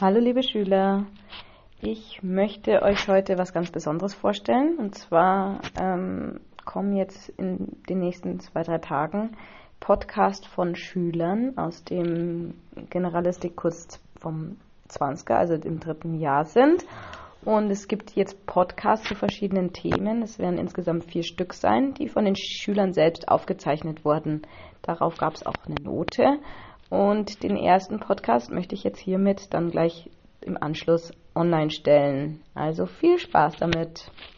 Hallo liebe Schüler, ich möchte euch heute was ganz Besonderes vorstellen. Und zwar ähm, kommen jetzt in den nächsten zwei, drei Tagen Podcast von Schülern aus dem Generalistikkurs vom 20er, also dem dritten Jahr sind. Und es gibt jetzt Podcasts zu verschiedenen Themen. Es werden insgesamt vier Stück sein, die von den Schülern selbst aufgezeichnet wurden. Darauf gab es auch eine Note. Und den ersten Podcast möchte ich jetzt hiermit dann gleich im Anschluss online stellen. Also viel Spaß damit.